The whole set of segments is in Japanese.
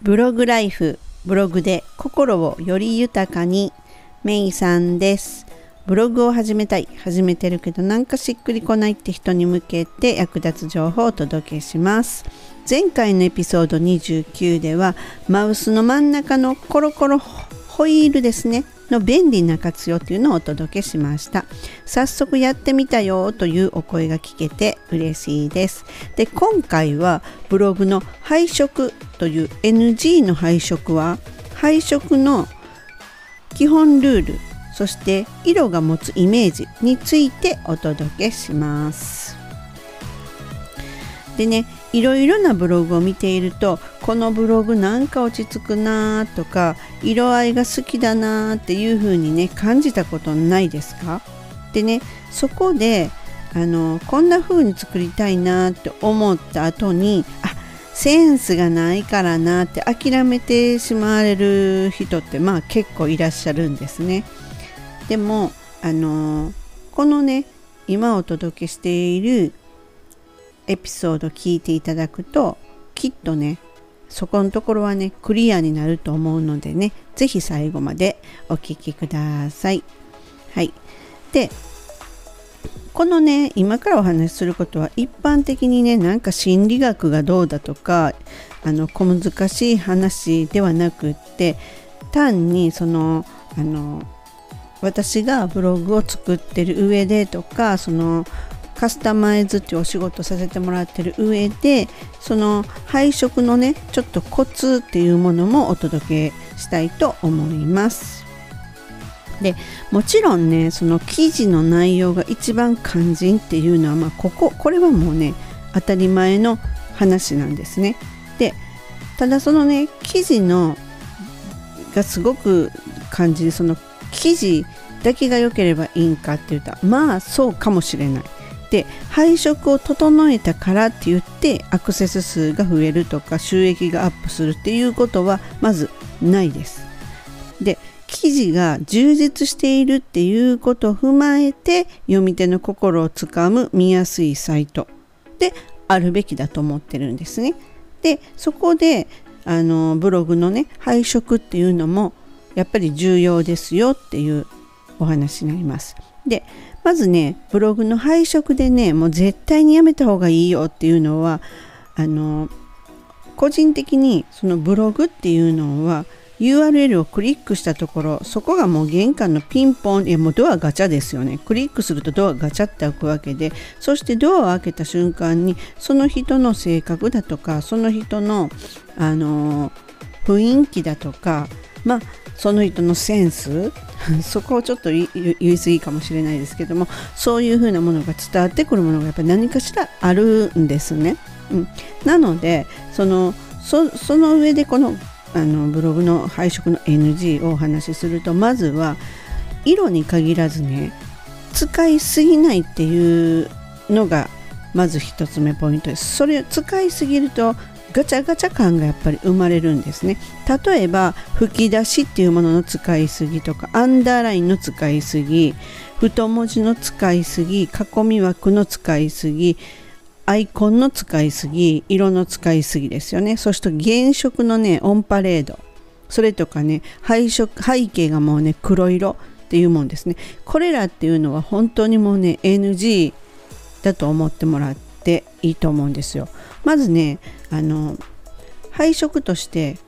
ブログライフブログで心をより豊かにメイさんです。ブログを始めたい。始めてるけどなんかしっくりこないって人に向けて役立つ情報をお届けします。前回のエピソード29ではマウスの真ん中のコロコロホイールですね。の便利な活用というのをお届けしました。早速やってみたよというお声が聞けて嬉しいです。で今回はブログの配色という NG の配色は配色の基本ルールそして色が持つイメージについてお届けします。でねいろいろなブログを見ているとこのブログなんか落ち着くなとか色合いが好きだなっていう風にね感じたことないですか？でねそこであのこんな風に作りたいなって思った後にあセンスがないからなって諦めてしまわれる人ってまあ結構いらっしゃるんですね。でもあのこのね今お届けしているエピソード聞いていただくときっとねそこのところはねクリアになると思うのでね是非最後までお聴きください。はい、でこのね今からお話しすることは一般的にねなんか心理学がどうだとかあの小難しい話ではなくって単にそのあの私がブログを作ってる上でとかそのカスタマイズっていうお仕事させてもらってる上でその配色のねちょっとコツっていうものもお届けしたいと思います。でもちろんねその記事の内容が一番肝心っていうのはまあこここれはもうね当たり前の話なんですね。でただそのね記事のがすごく感じその記事だけが良ければいいんかって言ったらまあそうかもしれない。で配色を整えたからって言ってアクセス数が増えるとか収益がアップするっていうことはまずないです。で記事が充実しているっていうことを踏まえて読み手の心をつかむ見やすいサイトであるべきだと思ってるんですね。でそこであのブログのね配色っていうのもやっぱり重要ですよっていうお話になります。でまずねブログの配色でねもう絶対にやめた方がいいよっていうのはあの個人的にそのブログっていうのは URL をクリックしたところそこがもう玄関のピンポンいやもうドアガチャですよね。クリックするとドアガチャって開くわけでそしてドアを開けた瞬間にその人の性格だとかその人のあの雰囲気だとかまあその人のセンス？そこをちょっと言い過ぎかもしれないですけどもそういうふうなものが伝わってくるものがやっぱり何かしらあるんですね。うん、なのでそのその上でこのあのブログの配色の NG をお話しするとまずは色に限らずね使いすぎないっていうのがまず1つ目ポイントです。それを使いすぎるとガチャガチャ感がやっぱり生まれるんですね。例えば吹き出しっていうものの使いすぎとかアンダーラインの使いすぎ太文字の使いすぎ囲み枠の使いすぎアイコンの使いすぎ色の使いすぎですよね。そして原色のねオンパレード。それとかね配色背景がもうね黒色っていうもんですね。これらっていうのは本当にもうね NG だと思ってもらっていいと思うんですよ。まずねあの配色として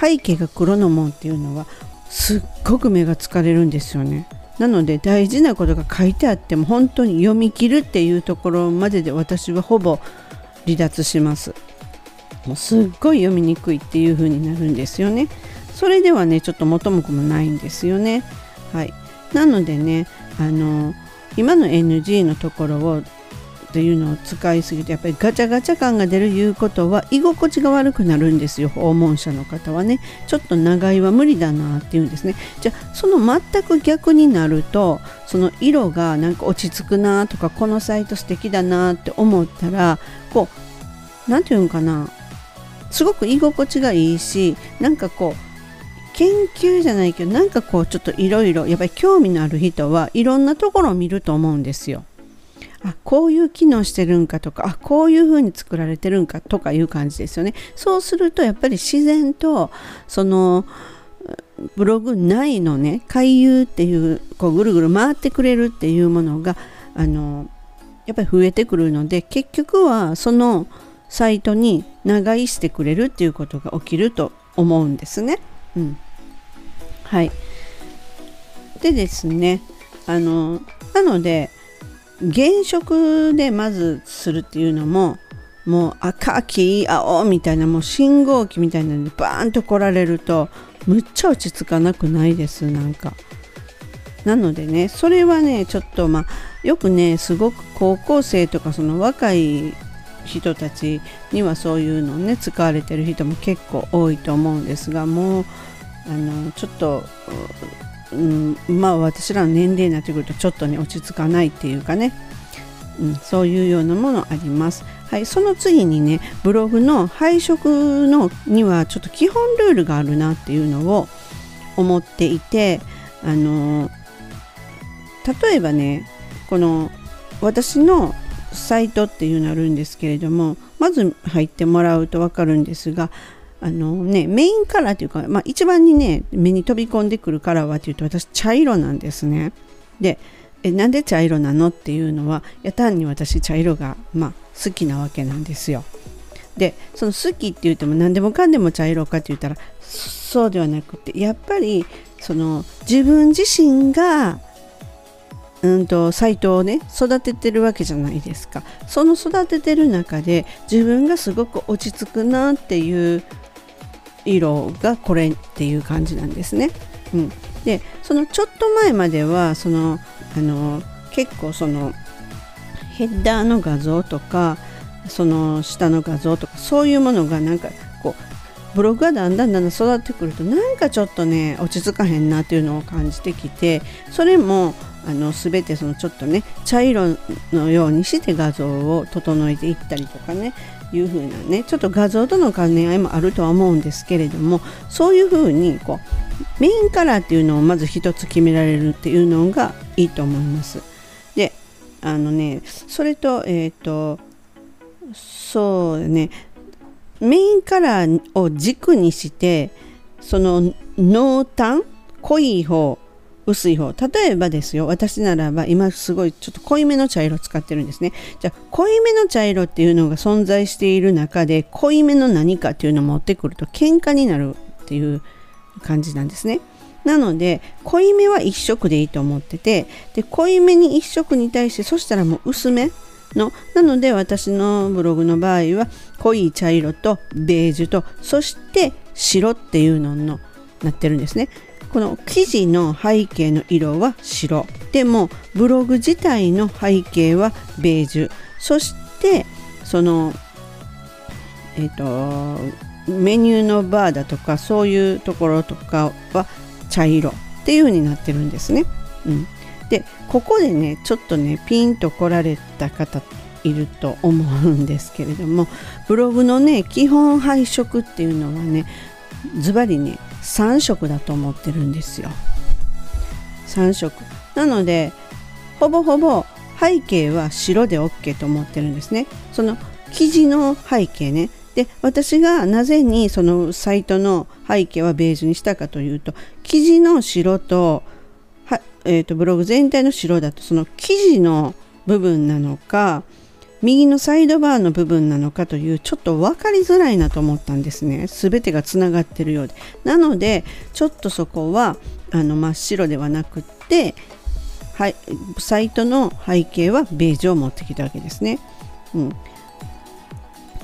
背景が黒のもんっていうのはすっごく目が疲れるんですよね。なので大事なことが書いてあっても本当に読み切るっていうところまでで私はほぼ離脱します。もうすっごい読みにくいっていう風になるんですよね。それではねちょっと元も子もないんですよね。はい。なのでねあの今の NG のところをっていうのを使いすぎてやっぱりガチャガチャ感が出るいうことは居心地が悪くなるんですよ。訪問者の方はね。ちょっと長いは無理だなっていうんですね。じゃあその全く逆になるとその色がなんか落ち着くなとかこのサイト素敵だなって思ったらこう何て言うんかな。すごく居心地がいいしなんかこう研究じゃないけどなんかこうちょっといろいろやっぱり興味のある人はいろんなところを見ると思うんですよ。あこういう機能してるんかとかあこういう風に作られてるんかとかいう感じですよね。そうするとやっぱり自然とそのブログ内のね回遊っていうこうぐるぐる回ってくれるっていうものがあのやっぱり増えてくるので結局はそのサイトに長居してくれるっていうことが起きると思うんですね。うん、はい。でですねあのなので現職でまずするっていうのももう赤黄青みたいなもう信号機みたいなのでバーンと来られるとむっちゃ落ち着かなくないですなんか。なのでねそれはねちょっとまあよくねすごく高校生とかその若い人たちにはそういうのね使われてる人も結構多いと思うんですがもうあのちょっと、うん、まあ私らの年齢になってくるとちょっとね落ち着かないっていうかね、うん、そういうようなものあります。はい、その次にねブログの配色のにはちょっと基本ルールがあるなっていうのを思っていてあの例えばねこの私のサイトっていうのあるんですけれどもまず入ってもらうと分かるんですがあのねメインカラーというか、まあ、一番にね目に飛び込んでくるカラーはというと私茶色なんですね。でえなんで茶色なのっていうのはや単に私茶色が、まあ、好きなわけなんですよ。でその好きって言っても何でもかんでも茶色かって言ったらそうではなくてやっぱりその自分自身がうんとサイトをね育ててるわけじゃないですかその育ててる中で自分がすごく落ち着くなっていう色がこれっていう感じなんですね。うん、でそのちょっと前まではそのあの結構そのヘッダーの画像とかその下の画像とかそういうものがなんかこうブログがだんだんだんだん育ってくるとなんかちょっとね落ち着かへんなっていうのを感じてきてそれもあの全てそのちょっとね茶色のようにして画像を整えていったりとかねいう風なねちょっと画像との兼ね合いもあるとは思うんですけれどもそういう風にこうメインカラーっていうのをまず一つ決められるっていうのがいいと思います。であのねそれとえっ、ー、とそうねメインカラーを軸にしてその濃淡濃い方薄い方。例えばですよ私ならば今すごいちょっと濃いめの茶色使ってるんですね。じゃあ濃いめの茶色っていうのが存在している中で濃いめの何かっていうのを持ってくると喧嘩になるっていう感じなんですね。なので濃いめは1色でいいと思っててで濃いめに1色に対してそしたらもう薄めのなので私のブログの場合は濃い茶色とベージュとそして白っていうののなってるんですね。この記事の背景の色は白。でもブログ自体の背景はベージュ。そしてそのえっ、ー、とメニューのバーだとかそういうところとかは茶色っていう風になってるんですね。うん、でここでねちょっとねピンと来られた方いると思うんですけれどもブログのね基本配色っていうのはねズバリね3色だと思ってるんですよ。3色。なのでほぼほぼ背景は白で OK と思ってるんですね。その記事の背景ね。で私がなぜにそのサイトの背景はベージュにしたかというと記事の白とは、えーとブログ全体の白だとその記事の部分なのか右のサイドバーの部分なのかというちょっと分かりづらいなと思ったんですね全てがつながってるようでなのでちょっとそこはあの真っ白ではなくってはい、サイトの背景はベージュを持ってきたわけですね。うん、っ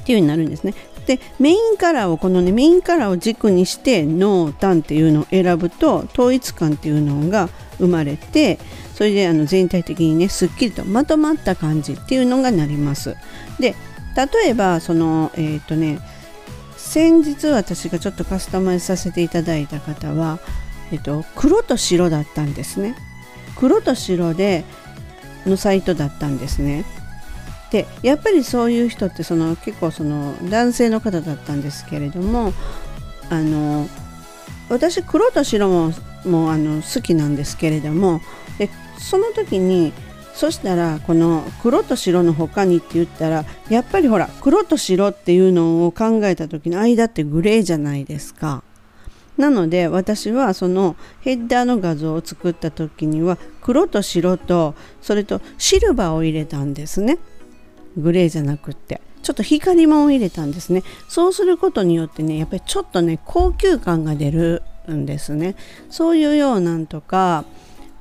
ていうようになるんですね。でメインカラーをこのねメインカラーを軸にして濃淡っていうのを選ぶと統一感っていうのが生まれてそれであの全体的にねすっきりとまとまった感じっていうのがなります。で例えばそのえっ、ー、とね先日私がちょっとカスタマイズさせていただいた方は、えっ、ー、と、黒と白だったんですね。黒と白でのサイトだったんですね。でやっぱりそういう人ってその結構その男性の方だったんですけれどもあの私黒と白ももうあの好きなんですけれどもでその時にそしたらこの黒と白の他にって言ったらやっぱりほら黒と白っていうのを考えた時の間ってグレーじゃないですか。なので私はそのヘッダーの画像を作った時には黒と白とそれとシルバーを入れたんですね。グレーじゃなくって。ちょっと光も入れたんですね。そうすることによってねやっぱりちょっとね高級感が出るんですね。そういうようなんとか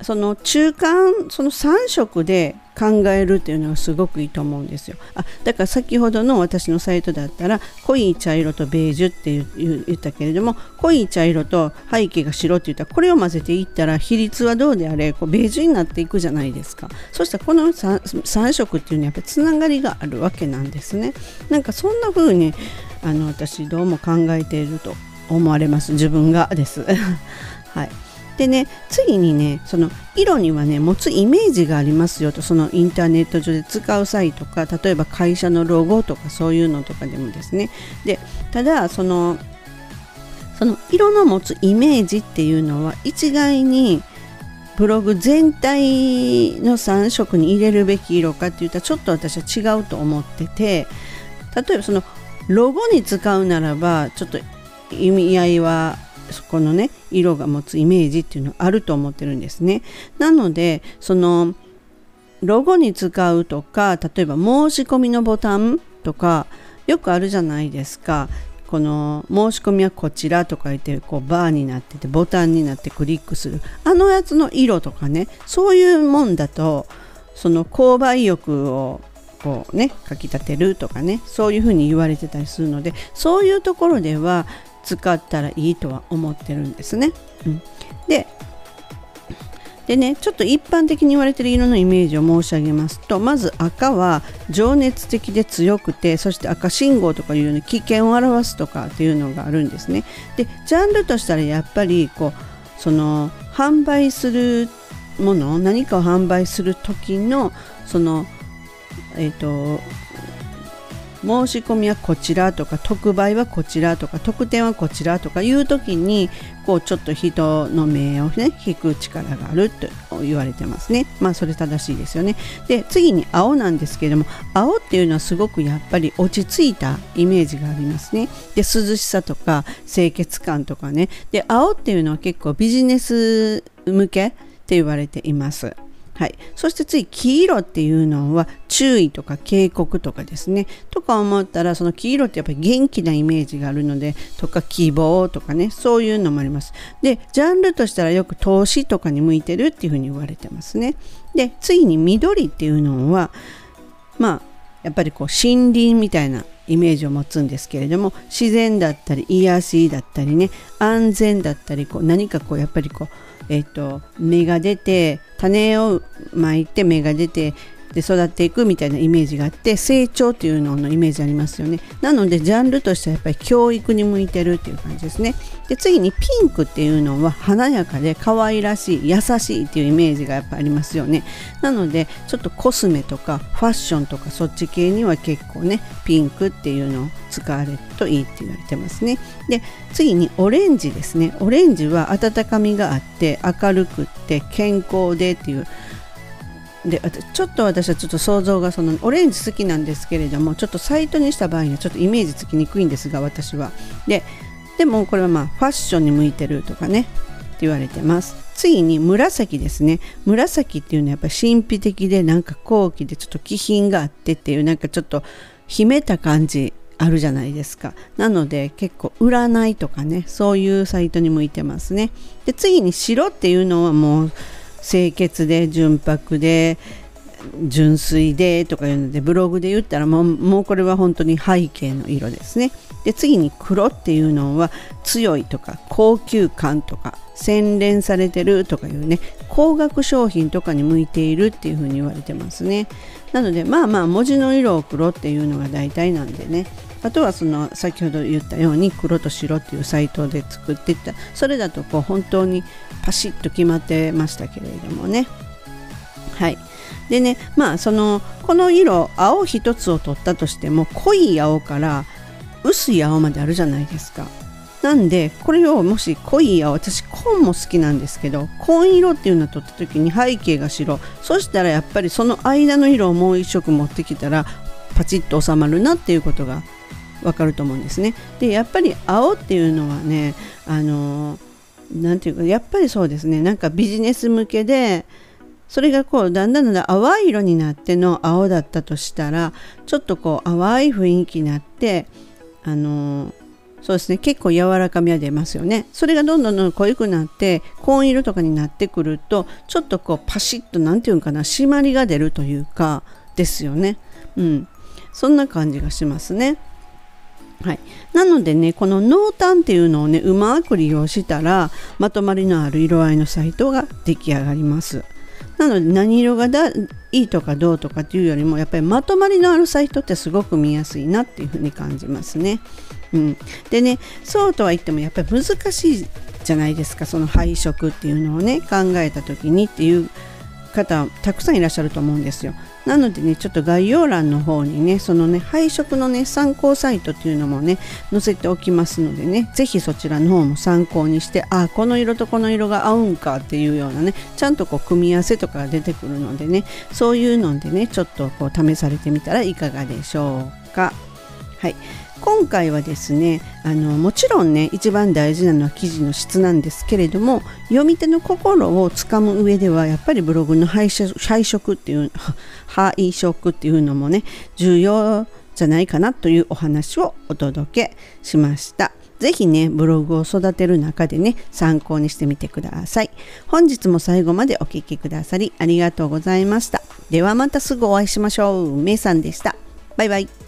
その中間その3色で考えるっていうのはすごくいいと思うんですよ。あだから先ほどの私のサイトだったら濃い茶色とベージュって言ったけれども濃い茶色と背景が白って言ったらこれを混ぜていったら比率はどうであれこうベージュになっていくじゃないですか。そしたらこの 3, 3色っていうのはやっぱつながりがあるわけなんですね。なんかそんな風にあの私どうも考えていると思われます。自分がです。はい。でね次にねその色にはね持つイメージがありますよとそのインターネット上で使う際とか例えば会社のロゴとかそういうのとかでもですね。でただそのその色の持つイメージっていうのは一概にブログ全体の3色に入れるべき色かって言ったらちょっと私は違うと思ってて例えばそのロゴに使うならばちょっと意味合いはそこのね色が持つイメージっていうのはあると思ってるんですね。なのでそのロゴに使うとか例えば申し込みのボタンとかよくあるじゃないですか。この申し込みはこちらとか言ってこうバーになっててボタンになってクリックするあのやつの色とかねそういうもんだとその購買意欲をこうねかきたてるとかねそういうふうに言われてたりするのでそういうところでは使ったらいいとは思ってるんですね。うん、ででねちょっと一般的に言われてる色のイメージを申し上げますとまず赤は情熱的で強くてそして赤信号とかいうように危険を表すとかっていうのがあるんですね。でジャンルとしたらやっぱりこうその販売するもの何かを販売する時のそのえっ、ー、と申し込みはこちらとか特売はこちらとか特典はこちらとかいう時にこうちょっと人の目をね引く力があると言われてますね。まあそれ正しいですよね。で次に青なんですけれども青っていうのはすごくやっぱり落ち着いたイメージがありますね。で涼しさとか清潔感とかね。で青っていうのは結構ビジネス向けって言われています。はい、そして次黄色っていうのは注意とか警告とかですね。とか思ったらその黄色ってやっぱり元気なイメージがあるのでとか希望とかね。そういうのもあります。でジャンルとしたらよく投資とかに向いてるっていうふうに言われてますね。で次に緑っていうのはまあやっぱりこう森林みたいなイメージを持つんですけれども自然だったり癒しだったりね安全だったりこう何かこうやっぱりこうえっと、芽が出て種をまいて芽が出てで育っていくみたいなイメージがあって成長っていうののイメージありますよねなのでジャンルとしてはやっぱり教育に向いてるっていう感じですねで次にピンクっていうのは華やかで可愛らしい優しいっていうイメージがやっぱありますよねなのでちょっとコスメとかファッションとかそっち系には結構ねピンクっていうのを使われるといいって言われてますねで次にオレンジですねオレンジは温かみがあって明るくって健康でっていうでちょっと私はちょっと想像がそのオレンジ好きなんですけれどもちょっとサイトにした場合にはちょっとイメージつきにくいんですが私は。ででもこれはまあファッションに向いてるとかねって言われてます。次に紫ですね。紫っていうのはやっぱり神秘的でなんか高貴でちょっと気品があってっていうなんかちょっと秘めた感じあるじゃないですか。なので結構占いとかねそういうサイトに向いてますね。で次に白っていうのはもう清潔で純白で純粋でとかいうのでブログで言ったらもうもうこれは本当に背景の色ですね。で次に黒っていうのは強いとか高級感とか洗練されてるとかいうね高額商品とかに向いているっていうふうに言われてますね。なのでまあまあ文字の色を黒っていうのが大体なんでね。あとはその先ほど言ったように黒と白っていうサイトで作っていった。それだとこう本当にパシッと決まってましたけれどもね。はい。でねまあそのこの色青一つを取ったとしても濃い青から薄い青まであるじゃないですかなんでこれをもし濃い青私紺も好きなんですけど紺色っていうのを取った時に背景が白そしたらやっぱりその間の色をもう一色持ってきたらパチッと収まるなっていうことがわかると思うんですね。でやっぱり青っていうのはねあのなんていうかやっぱりそうですねなんかビジネス向けでそれがこうだんだんだんだん淡い色になっての青だったとしたらちょっとこう淡い雰囲気になってあのそうですね結構柔らかみは出ますよね。それがどんどんどんどん濃くなって紺色とかになってくるとちょっとこうパシッと何て言うかな締まりが出るというかですよね。うん。そんな感じがしますね。はい、なのでねこの濃淡っていうのをねうまく利用したらまとまりのある色合いのサイトが出来上がります。なので何色がだいいとかどうとかっていうよりもやっぱりまとまりのあるサイトってすごく見やすいなっていうふうに感じますね。うん、でねそうとは言ってもやっぱり難しいじゃないですかその配色っていうのをね考えた時にっていう方たくさんいらっしゃると思うんですよ。なのでねちょっと概要欄の方にねそのね配色のね参考サイトっていうのもね載せておきますのでね是非そちらの方も参考にしてあこの色とこの色が合うんかっていうようなねちゃんとこう組み合わせとかが出てくるのでねそういうのでねちょっとこう試されてみたらいかがでしょうか。はい今回はですねあのもちろんね一番大事なのは記事の質なんですけれども読み手の心をつかむ上ではやっぱりブログの配色っていう 配色っていうのもね重要じゃないかなというお話をお届けしました。ぜひね、ブログを育てる中でね、参考にしてみてください。本日も最後までお聴きくださりありがとうございました。ではまたすぐお会いしましょう。めいさんでした。バイバイ。